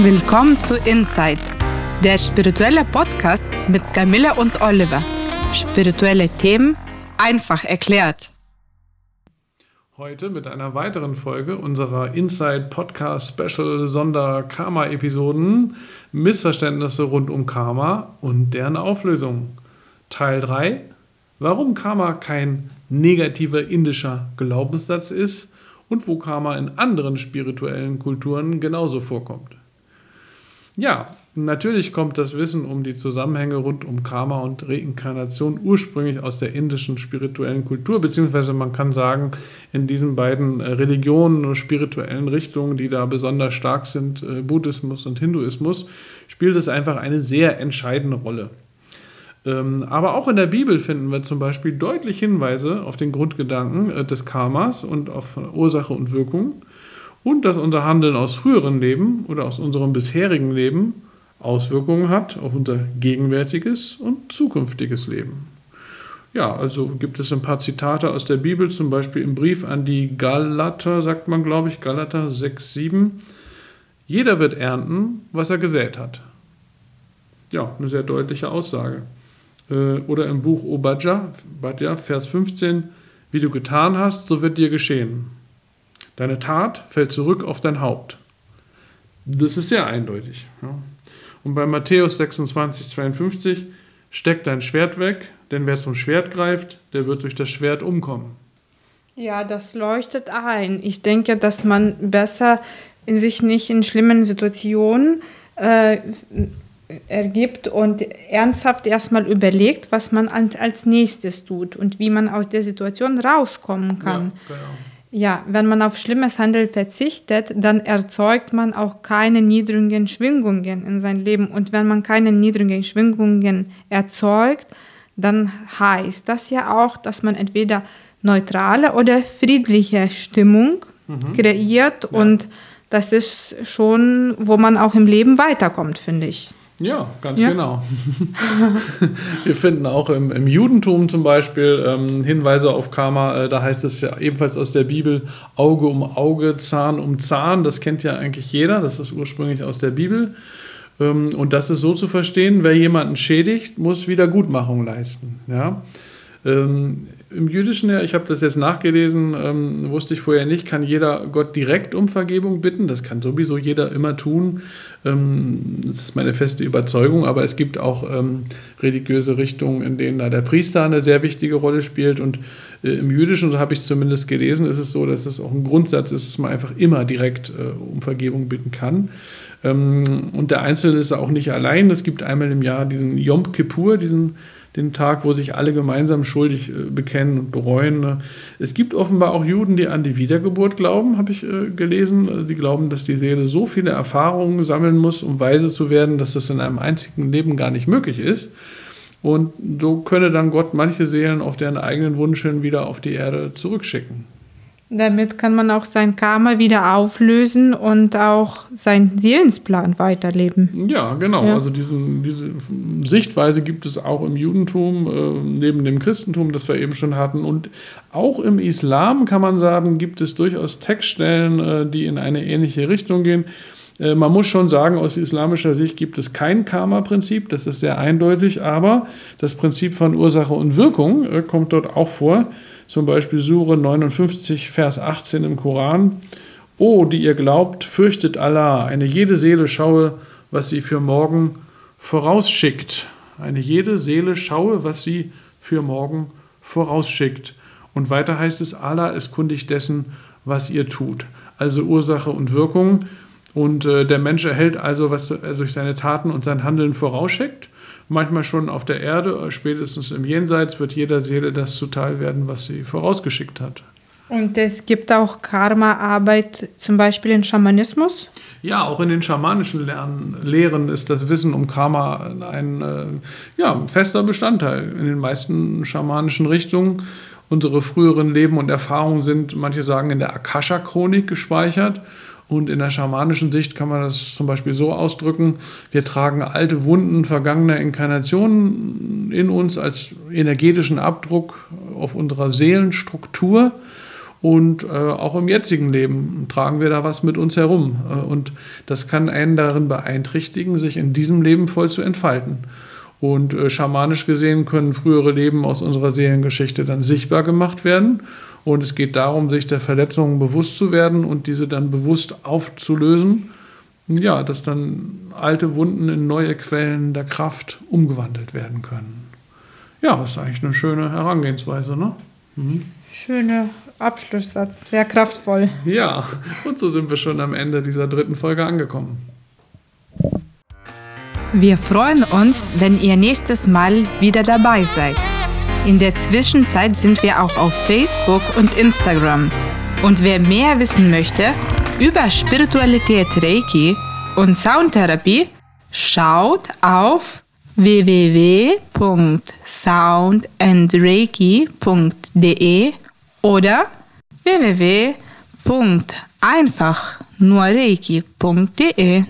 Willkommen zu Inside, der spirituelle Podcast mit Camilla und Oliver. Spirituelle Themen einfach erklärt. Heute mit einer weiteren Folge unserer Inside Podcast Special Sonder Karma Episoden Missverständnisse rund um Karma und deren Auflösung. Teil 3 Warum Karma kein negativer indischer Glaubenssatz ist und wo Karma in anderen spirituellen Kulturen genauso vorkommt. Ja, natürlich kommt das Wissen um die Zusammenhänge rund um Karma und Reinkarnation ursprünglich aus der indischen spirituellen Kultur, beziehungsweise man kann sagen, in diesen beiden äh, Religionen und spirituellen Richtungen, die da besonders stark sind, äh, Buddhismus und Hinduismus, spielt es einfach eine sehr entscheidende Rolle. Ähm, aber auch in der Bibel finden wir zum Beispiel deutlich Hinweise auf den Grundgedanken äh, des Karmas und auf Ursache und Wirkung und dass unser Handeln aus früheren Leben oder aus unserem bisherigen Leben Auswirkungen hat auf unser gegenwärtiges und zukünftiges Leben. Ja, also gibt es ein paar Zitate aus der Bibel, zum Beispiel im Brief an die Galater, sagt man, glaube ich, Galater 6, 7. Jeder wird ernten, was er gesät hat. Ja, eine sehr deutliche Aussage. Äh, oder im Buch Obadja, Vers 15, wie du getan hast, so wird dir geschehen. Deine Tat fällt zurück auf dein Haupt. Das ist sehr eindeutig. Ja. Und bei Matthäus 26, 52, steck dein Schwert weg, denn wer zum Schwert greift, der wird durch das Schwert umkommen. Ja, das leuchtet ein. Ich denke, dass man besser in sich nicht in schlimmen Situationen äh, ergibt und ernsthaft erstmal überlegt, was man als nächstes tut und wie man aus der Situation rauskommen kann. Ja, genau. Ja, wenn man auf schlimmes Handeln verzichtet, dann erzeugt man auch keine niedrigen Schwingungen in sein Leben. Und wenn man keine niedrigen Schwingungen erzeugt, dann heißt das ja auch, dass man entweder neutrale oder friedliche Stimmung mhm. kreiert. Ja. Und das ist schon, wo man auch im Leben weiterkommt, finde ich. Ja, ganz ja. genau. Wir finden auch im, im Judentum zum Beispiel ähm, Hinweise auf Karma. Äh, da heißt es ja ebenfalls aus der Bibel Auge um Auge, Zahn um Zahn. Das kennt ja eigentlich jeder. Das ist ursprünglich aus der Bibel. Ähm, und das ist so zu verstehen, wer jemanden schädigt, muss Wiedergutmachung leisten. Ja? Ähm, Im Jüdischen, ich habe das jetzt nachgelesen, ähm, wusste ich vorher nicht, kann jeder Gott direkt um Vergebung bitten. Das kann sowieso jeder immer tun. Ähm, das ist meine feste Überzeugung, aber es gibt auch ähm, religiöse Richtungen, in denen da der Priester eine sehr wichtige Rolle spielt. Und äh, im Jüdischen, so habe ich es zumindest gelesen, ist es so, dass es auch ein Grundsatz ist, dass man einfach immer direkt äh, um Vergebung bitten kann. Ähm, und der Einzelne ist auch nicht allein. Es gibt einmal im Jahr diesen Yom Kippur, diesen den Tag, wo sich alle gemeinsam schuldig äh, bekennen und bereuen. Ne? Es gibt offenbar auch Juden, die an die Wiedergeburt glauben, habe ich äh, gelesen. Also die glauben, dass die Seele so viele Erfahrungen sammeln muss, um weise zu werden, dass das in einem einzigen Leben gar nicht möglich ist. Und so könne dann Gott manche Seelen auf deren eigenen Wunsch hin wieder auf die Erde zurückschicken. Damit kann man auch sein Karma wieder auflösen und auch seinen Seelensplan weiterleben. Ja, genau. Ja. Also diesen, diese Sichtweise gibt es auch im Judentum, äh, neben dem Christentum, das wir eben schon hatten. Und auch im Islam kann man sagen, gibt es durchaus Textstellen, äh, die in eine ähnliche Richtung gehen. Äh, man muss schon sagen, aus islamischer Sicht gibt es kein Karma-Prinzip, das ist sehr eindeutig, aber das Prinzip von Ursache und Wirkung äh, kommt dort auch vor zum Beispiel Sure 59, Vers 18 im Koran. O, die ihr glaubt, fürchtet Allah, eine jede Seele schaue, was sie für morgen vorausschickt. Eine jede Seele schaue, was sie für morgen vorausschickt. Und weiter heißt es, Allah ist kundig dessen, was ihr tut. Also Ursache und Wirkung. Und äh, der Mensch erhält also, was er durch seine Taten und sein Handeln vorausschickt manchmal schon auf der Erde, spätestens im Jenseits wird jeder Seele das zuteil werden, was sie vorausgeschickt hat. Und es gibt auch Karma-Arbeit zum Beispiel in Schamanismus? Ja, auch in den schamanischen Lernen, Lehren ist das Wissen um Karma ein äh, ja, fester Bestandteil. In den meisten schamanischen Richtungen unsere früheren Leben und Erfahrungen sind, manche sagen, in der Akasha-Chronik gespeichert. Und in der schamanischen Sicht kann man das zum Beispiel so ausdrücken, wir tragen alte Wunden vergangener Inkarnationen in uns als energetischen Abdruck auf unserer Seelenstruktur. Und äh, auch im jetzigen Leben tragen wir da was mit uns herum. Äh, und das kann einen darin beeinträchtigen, sich in diesem Leben voll zu entfalten. Und äh, schamanisch gesehen können frühere Leben aus unserer Seelengeschichte dann sichtbar gemacht werden. Und es geht darum, sich der Verletzungen bewusst zu werden und diese dann bewusst aufzulösen. Ja, dass dann alte Wunden in neue Quellen der Kraft umgewandelt werden können. Ja, das ist eigentlich eine schöne Herangehensweise, ne? Mhm. Schöner Abschlusssatz, sehr kraftvoll. Ja, und so sind wir schon am Ende dieser dritten Folge angekommen. Wir freuen uns, wenn ihr nächstes Mal wieder dabei seid. In der Zwischenzeit sind wir auch auf Facebook und Instagram. Und wer mehr wissen möchte über Spiritualität Reiki und Soundtherapie, schaut auf www.soundandreiki.de oder www.einfachnurreiki.de.